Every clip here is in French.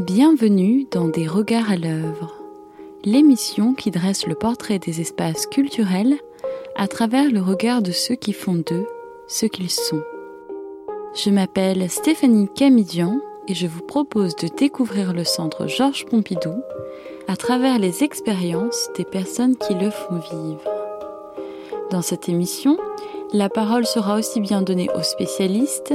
Bienvenue dans Des regards à l'œuvre, l'émission qui dresse le portrait des espaces culturels à travers le regard de ceux qui font d'eux ce qu'ils sont. Je m'appelle Stéphanie Camidian et je vous propose de découvrir le centre Georges Pompidou à travers les expériences des personnes qui le font vivre. Dans cette émission, la parole sera aussi bien donnée aux spécialistes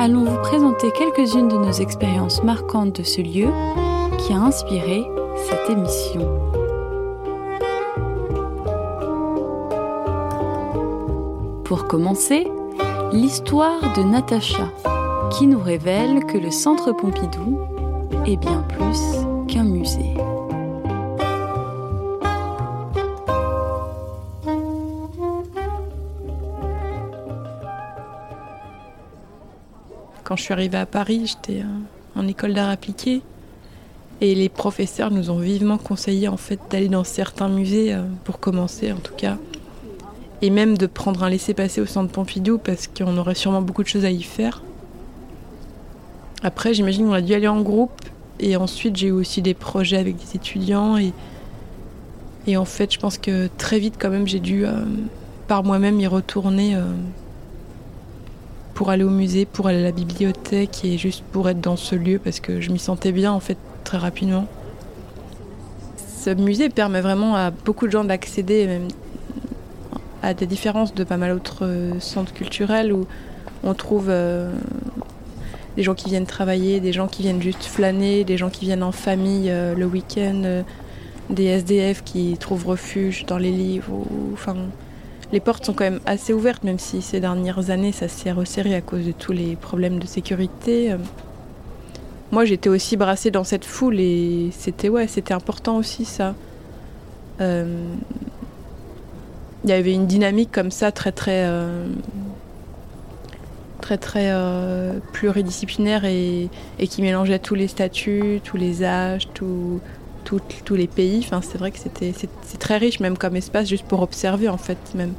allons vous présenter quelques-unes de nos expériences marquantes de ce lieu qui a inspiré cette émission. Pour commencer, l'histoire de Natacha, qui nous révèle que le Centre Pompidou est bien plus qu'un musée. Quand je suis arrivée à Paris, j'étais en école d'art appliqué. Et les professeurs nous ont vivement conseillé en fait d'aller dans certains musées euh, pour commencer en tout cas. Et même de prendre un laissez-passer au centre Pompidou parce qu'on aurait sûrement beaucoup de choses à y faire. Après, j'imagine qu'on a dû aller en groupe. Et ensuite, j'ai eu aussi des projets avec des étudiants. Et, et en fait, je pense que très vite, quand même, j'ai dû euh, par moi-même y retourner euh, pour aller au musée, pour aller à la bibliothèque et juste pour être dans ce lieu parce que je m'y sentais bien en fait très rapidement. Ce musée permet vraiment à beaucoup de gens d'accéder à des différences de pas mal d'autres centres culturels où on trouve euh, des gens qui viennent travailler, des gens qui viennent juste flâner, des gens qui viennent en famille euh, le week-end, euh, des SDF qui trouvent refuge dans les livres. Enfin, les portes sont quand même assez ouvertes, même si ces dernières années ça s'est resserré à cause de tous les problèmes de sécurité. Moi j'étais aussi brassée dans cette foule et c'était ouais, c'était important aussi ça. Euh, il y avait une dynamique comme ça très très euh, très très euh, pluridisciplinaire et, qui mélangeait tous les statuts, tous les âges, tout, tous les pays. C'est vrai que c'était c'est très riche même comme espace juste pour observer en fait même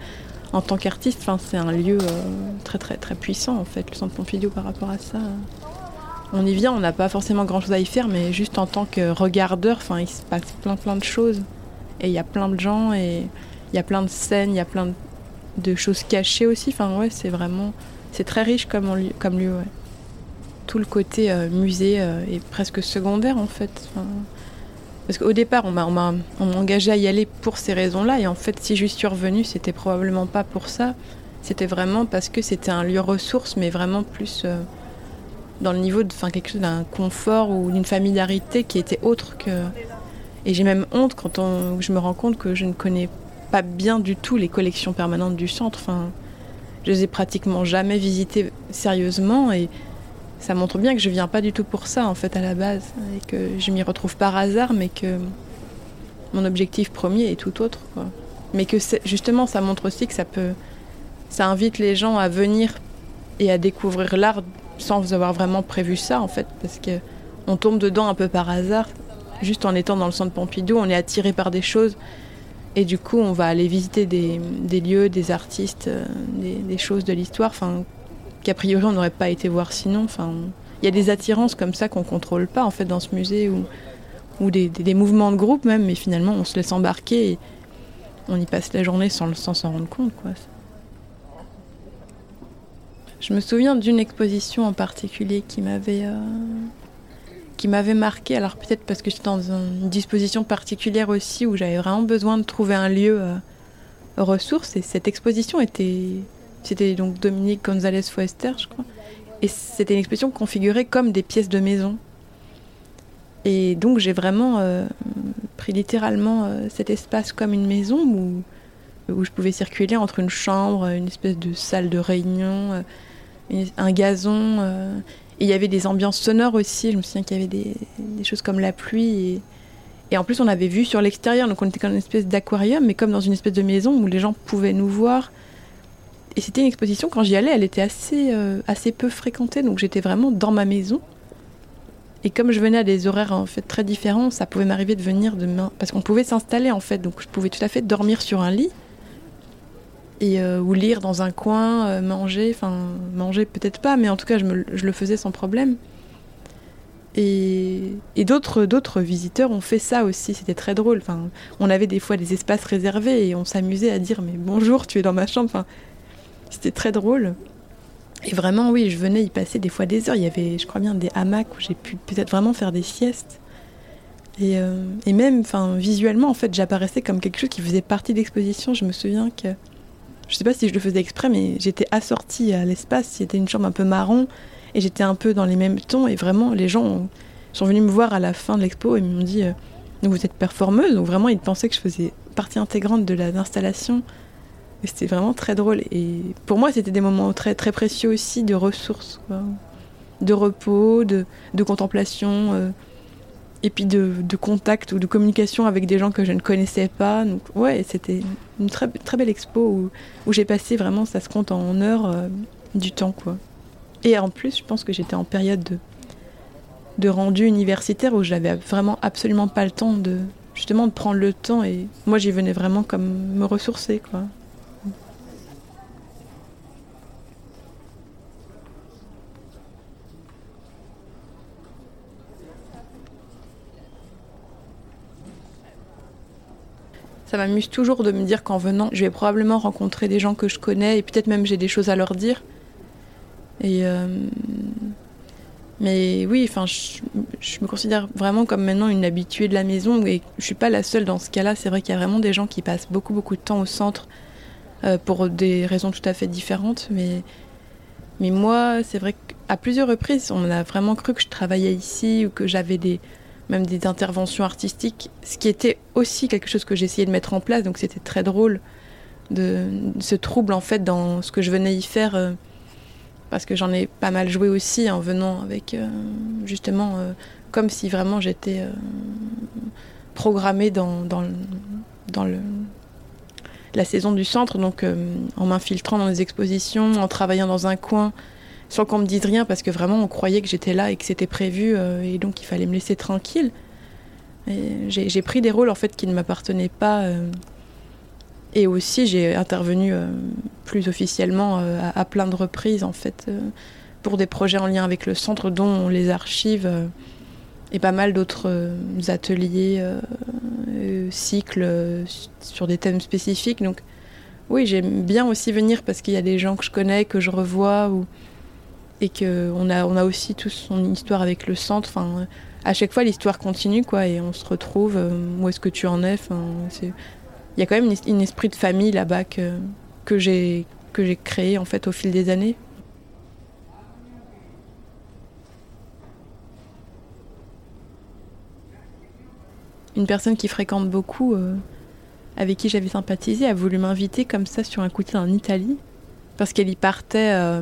en tant qu'artiste. C'est un lieu euh, très très très puissant en fait le Centre Pompidou par rapport à ça. On y vient, on n'a pas forcément grand chose à y faire, mais juste en tant que regardeur, il se passe plein plein de choses et il y a plein de gens et il y a plein de scènes, il y a plein de choses cachées aussi. Enfin, ouais, c'est vraiment c'est très riche comme, lieu. Tout le côté euh, musée euh, est presque secondaire en fait. Parce qu'au départ, on m'a engagé à y aller pour ces raisons-là. Et en fait, si je suis revenue, c'était probablement pas pour ça. C'était vraiment parce que c'était un lieu ressource, mais vraiment plus euh, dans le niveau de quelque chose d'un confort ou d'une familiarité qui était autre que. Et j'ai même honte quand on, je me rends compte que je ne connais pas bien du tout les collections permanentes du centre. Enfin, je les ai pratiquement jamais visitées sérieusement et ça montre bien que je viens pas du tout pour ça en fait à la base et que je m'y retrouve par hasard mais que mon objectif premier est tout autre mais que justement ça montre aussi que ça peut ça invite les gens à venir et à découvrir l'art sans avoir vraiment prévu ça en fait parce que on tombe dedans un peu par hasard juste en étant dans le centre Pompidou on est attiré par des choses et du coup on va aller visiter des, lieux des artistes des, des choses de l'histoire enfin qu'a priori on n'aurait pas été voir sinon. Enfin, il y a des attirances comme ça qu'on contrôle pas en fait dans ce musée ou, des, mouvements de groupe même, mais finalement on se laisse embarquer et on y passe la journée sans s'en rendre compte. Quoi. Je me souviens d'une exposition en particulier qui m'avait euh, marqué. Alors peut-être parce que j'étais dans une disposition particulière aussi où j'avais vraiment besoin de trouver un lieu euh, ressource et cette exposition était c'était donc Dominique González Foester, je crois. Et c'était une exposition configurée comme des pièces de maison. Et donc j'ai vraiment euh, pris littéralement euh, cet espace comme une maison où, où je pouvais circuler entre une chambre, une espèce de salle de réunion, euh, un gazon. et il y avait des ambiances sonores aussi. Je me souviens qu'il y avait des, des, choses comme la pluie. Et, Et en plus, on avait vu sur l'extérieur, donc on était comme une espèce d'aquarium, mais comme dans une espèce de maison où les gens pouvaient nous voir. Et c'était une exposition, quand j'y allais, elle était assez, euh, assez peu fréquentée, donc j'étais vraiment dans ma maison. Et comme je venais à des horaires en fait très différents, ça pouvait m'arriver de venir demain, parce qu'on pouvait s'installer en fait, donc je pouvais tout à fait dormir sur un lit et euh, ou lire dans un coin, euh, manger, enfin manger peut-être pas, mais en tout cas je, le faisais sans problème. Et, et d'autres d'autres visiteurs ont fait ça aussi, c'était très drôle. Enfin, on avait des fois des espaces réservés et on s'amusait à dire mais bonjour, tu es dans ma chambre. Enfin, c'était très drôle. Et vraiment, oui, je venais y passer des fois des heures. Il y avait, je crois bien, des hamacs où j'ai pu peut-être vraiment faire des siestes. Et, euh, et même, enfin, visuellement, en fait, j'apparaissais comme quelque chose qui faisait partie de l'exposition. Je me souviens que, je sais pas si je le faisais exprès, mais j'étais assortie à l'espace. C'était une chambre un peu marron et j'étais un peu dans les mêmes tons. Et vraiment, les gens ont- sont venus me voir à la fin de l'expo et m'ont dit, euh, vous êtes performeuse? Donc vraiment, ils pensaient que je faisais partie intégrante de la- l'installation. C'était vraiment très drôle. Et pour moi, c'était des moments très, très précieux aussi de ressources, de repos, de, contemplation, euh, et puis de, contact ou de communication avec des gens que je ne connaissais pas. Donc, ouais, c'était une très, très belle expo où, où j'ai passé vraiment, ça se compte en heures, euh, du temps. quoi. Et en plus, je pense que j'étais en période de, de rendu universitaire où j'avais vraiment absolument pas le temps de justement de prendre le temps et moi j'y venais vraiment comme me ressourcer quoi. Ça m'amuse toujours de me dire qu'en venant, je vais probablement rencontrer des gens que je connais et peut-être même j'ai des choses à leur dire. Et euh, mais oui, enfin, je, me considère vraiment comme maintenant une habituée de la maison et je suis pas la seule dans ce cas-là. C'est vrai qu'il y a vraiment des gens qui passent beaucoup beaucoup de temps au centre euh, pour des raisons tout à fait différentes. Mais mais moi, c'est vrai qu'à plusieurs reprises, on a vraiment cru que je travaillais ici ou que j'avais des même des interventions artistiques, ce qui était aussi quelque chose que j'essayais de mettre en place. Donc c'était très drôle de, ce trouble en fait dans ce que je venais y faire. euh, parce que j'en ai pas mal joué aussi en venant avec euh, justement euh, comme si vraiment j'étais programmée dans, la saison du centre, donc en m'infiltrant dans les expositions, en travaillant dans un coin, sans qu'on me dise rien, parce que vraiment on croyait que j'étais là et que c'était prévu, euh, et donc il fallait me laisser tranquille. J'ai pris des rôles en fait qui ne m'appartenaient pas. euh, et aussi, j'ai intervenu euh, plus officiellement à, à plein de reprises, en fait, pour des projets en lien avec le centre, dont les archives et pas mal d'autres ateliers, cycles sur des thèmes spécifiques. Donc, oui, j'aime bien aussi venir parce qu'il y a des gens que je connais, que je revois, ou, et qu'on a, on a aussi tous son histoire avec le centre. Enfin, à chaque fois, l'histoire continue, quoi, et on se retrouve. euh, où est-ce que tu en es il y a quand même une, esprit de famille là-bas que, j'ai que créé en fait au fil des années. Une personne qui fréquente beaucoup, euh, avec qui j'avais sympathisé, a voulu m'inviter comme ça sur un coup en Italie, parce qu'elle y partait, euh,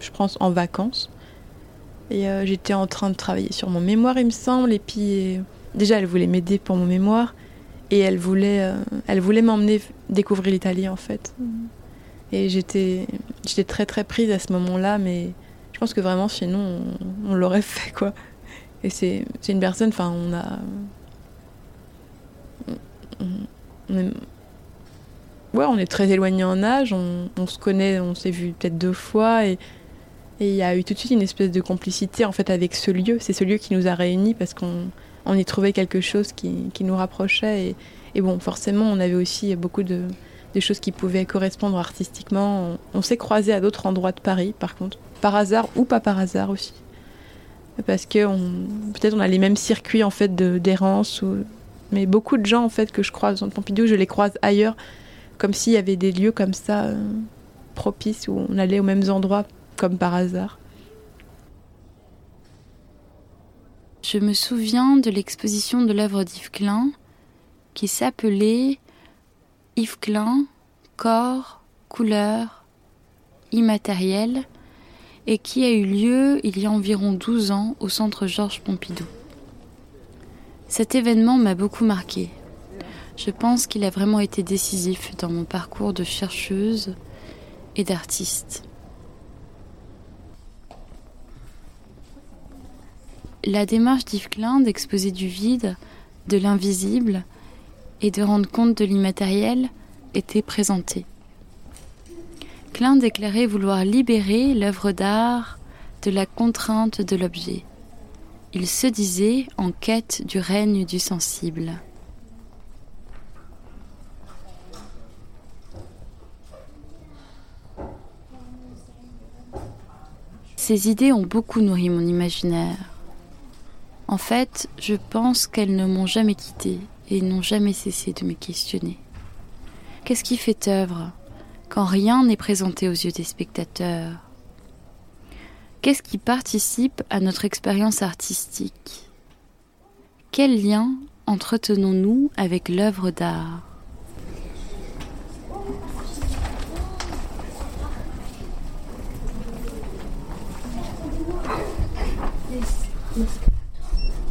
je pense, en vacances. Et euh, j'étais en train de travailler sur mon mémoire, il me semble, et puis euh, déjà elle voulait m'aider pour mon mémoire. Et elle voulait, euh, elle voulait m'emmener découvrir l'Italie en fait. Et j'étais, j'étais très très prise à ce moment-là, mais je pense que vraiment sinon on, on l'aurait fait quoi. Et c'est, c'est une personne, enfin on a, on, on est, ouais, on est très éloignés en âge, on, on se connaît, on s'est vu peut-être deux fois et et il y a eu tout de suite une espèce de complicité en fait avec ce lieu. C'est ce lieu qui nous a réunis parce qu'on on y trouvait quelque chose qui, qui nous rapprochait. Et, et bon, forcément, on avait aussi beaucoup de, de choses qui pouvaient correspondre artistiquement. On, s'est croisés à d'autres endroits de Paris, par contre, par hasard ou pas par hasard aussi. Parce que peut-être on a les mêmes circuits en fait de- d'errance. Ou... Mais beaucoup de gens en fait que je croise en Pompidou, je les croise ailleurs, comme s'il y avait des lieux comme ça euh, propices où on allait aux mêmes endroits comme par hasard. Je me souviens de l'exposition de l'œuvre d'Yves Klein qui s'appelait Yves Klein, corps, couleur, immatériel et qui a eu lieu il y a environ 12 ans au centre Georges Pompidou. Cet événement m'a beaucoup marqué. Je pense qu'il a vraiment été décisif dans mon parcours de chercheuse et d'artiste. La démarche d'Yves Klein d'exposer du vide, de l'invisible et de rendre compte de l'immatériel était présentée. Klein déclarait vouloir libérer l'œuvre d'art de la contrainte de l'objet. Il se disait en quête du règne du sensible. Ces idées ont beaucoup nourri mon imaginaire. En fait, je pense qu'elles ne m'ont jamais quitté et n'ont jamais cessé de me questionner. Qu'est-ce qui fait œuvre quand rien n'est présenté aux yeux des spectateurs? Qu'est-ce qui participe à notre expérience artistique? Quel lien entretenons-nous avec l'œuvre d'art?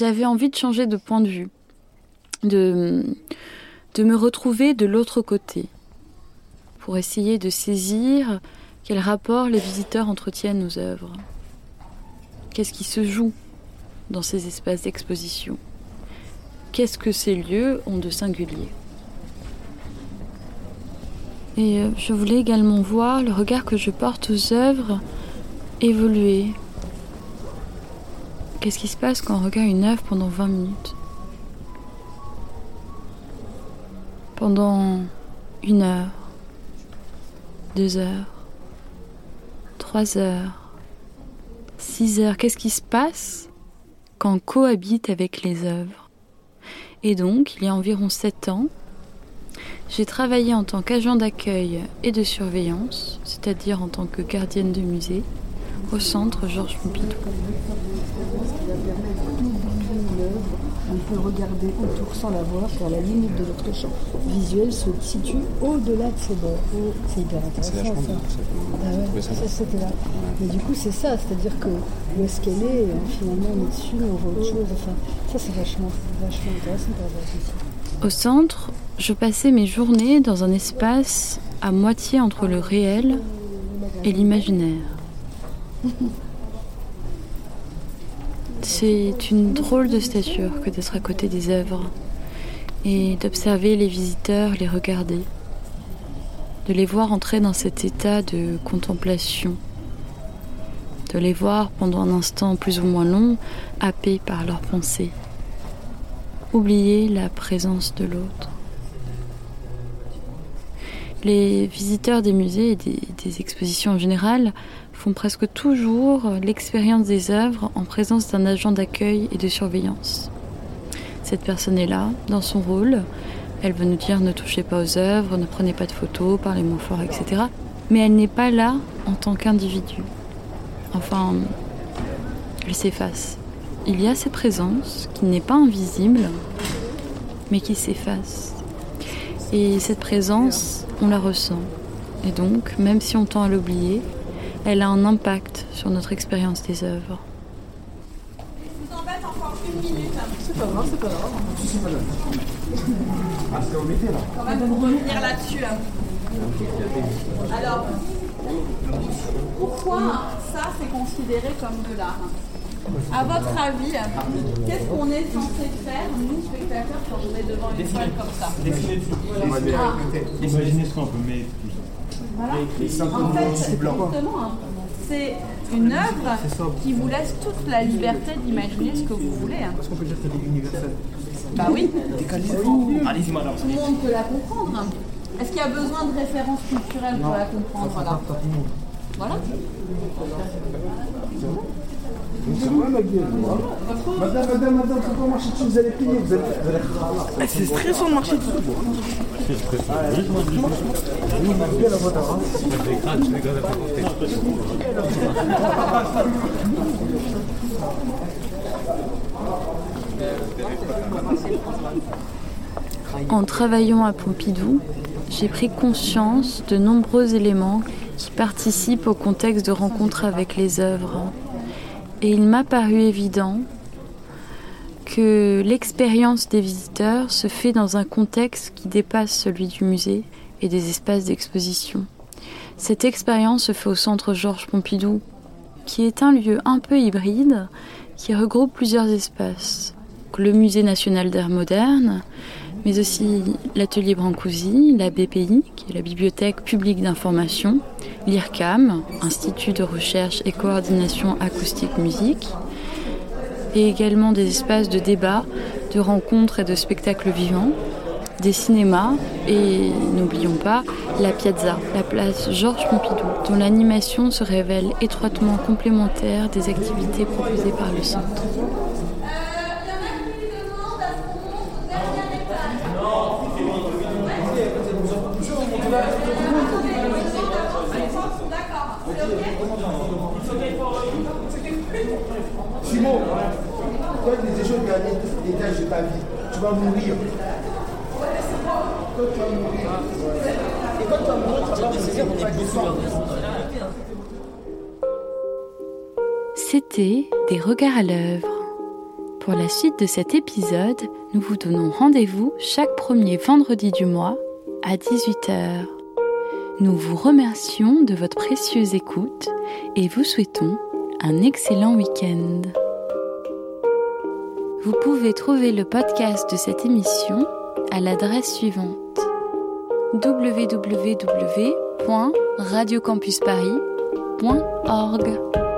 j'avais envie de changer de point de vue, de, me retrouver de l'autre côté, pour essayer de saisir quel rapport les visiteurs entretiennent aux œuvres. Qu'est-ce qui se joue dans ces espaces d'exposition? Qu'est-ce que ces lieux ont de singulier? Et euh, je voulais également voir le regard que je porte aux œuvres évoluer Qu'est-ce qui se passe quand on regarde une œuvre pendant 20 minutes Pendant une heure, deux heures, trois heures, six heures, qu'est-ce qui se passe quand on cohabite avec les œuvres Et donc, il y a environ sept ans, j'ai travaillé en tant qu'agent d'accueil et de surveillance, c'est-à-dire en tant que gardienne de musée, au centre Georges Pompidou. On peut regarder autour sans la voir car la limite de notre champ visuel se situe au-delà de ses bords. C'est hyper intéressant ça. Ah ouais, ça, c'était là. Mais du coup c'est ça, c'est-à-dire que où est-ce qu'elle est, finalement on est dessus, on voit autre chose. Enfin, ça c'est vachement, vachement intéressant par rapport ici. Au centre, je passais mes journées dans un espace à moitié entre le réel et l'imaginaire. C'est une drôle de stature que d'être à côté des œuvres et d'observer les visiteurs les regarder, de les voir entrer dans cet état de contemplation, de les voir pendant un instant plus ou moins long, happés par leurs pensées, oublier la présence de l'autre. Les visiteurs des musées et des, des expositions en général font presque toujours l'expérience des œuvres en présence d'un agent d'accueil et de surveillance. Cette personne est là, dans son rôle. Elle veut nous dire ne touchez pas aux œuvres, ne prenez pas de photos, parlez moins fort, etc. Mais elle n'est pas là en tant qu'individu. Enfin, elle s'efface. Il y a cette présence qui n'est pas invisible, mais qui s'efface. Et cette présence, on la ressent. Et donc, même si on tend à l'oublier, elle a un impact sur notre expérience des œuvres. Je vous embête encore une minute. C'est pas grave, c'est pas grave. C'est pas grave. Ah, c'est là. Quand même pour revenir là-dessus. Hein. Alors, pourquoi ça c'est considéré comme de l'art à votre avis, qu'est-ce qu'on est censé faire, nous, spectateurs, quand on est devant une toile comme ça? Dessiner dessus. Ah. Imaginer ce qu'on peut mettre. Voilà. En fait, justement, c'est une œuvre qui vous laisse toute la liberté d'imaginer ce que vous voulez. hein. Est-ce qu'on peut dire que c'est universel Bah oui. Allez-y, madame. Tout le monde peut la comprendre. Est-ce qu'il y a besoin de références culturelles pour la comprendre là Voilà. Madame, madame, madame, faut pas marcher dessus, vous allez payer, vous allez, C'est stressant de marcher dessus. En travaillant à Pompidou, j'ai pris conscience de nombreux éléments qui participent au contexte de rencontre avec les œuvres. Et il m'a paru évident que l'expérience des visiteurs se fait dans un contexte qui dépasse celui du musée et des espaces d'exposition. Cette expérience se fait au centre Georges Pompidou, qui est un lieu un peu hybride qui regroupe plusieurs espaces. Le Musée national d'art moderne, mais aussi l'atelier Brancusi, la BPI, qui est la bibliothèque publique d'information, l'IRCAM, Institut de recherche et coordination acoustique musique, et également des espaces de débat, de rencontres et de spectacles vivants, des cinémas et n'oublions pas la piazza, la place Georges Pompidou, dont l'animation se révèle étroitement complémentaire des activités proposées par le centre. C'était Des regards à l'œuvre. Pour la suite de cet épisode, nous vous donnons rendez-vous chaque premier vendredi du mois à 18h. Nous vous remercions de votre précieuse écoute et vous souhaitons un excellent week-end. Vous pouvez trouver le podcast de cette émission à l'adresse suivante www.radiocampusparis.org.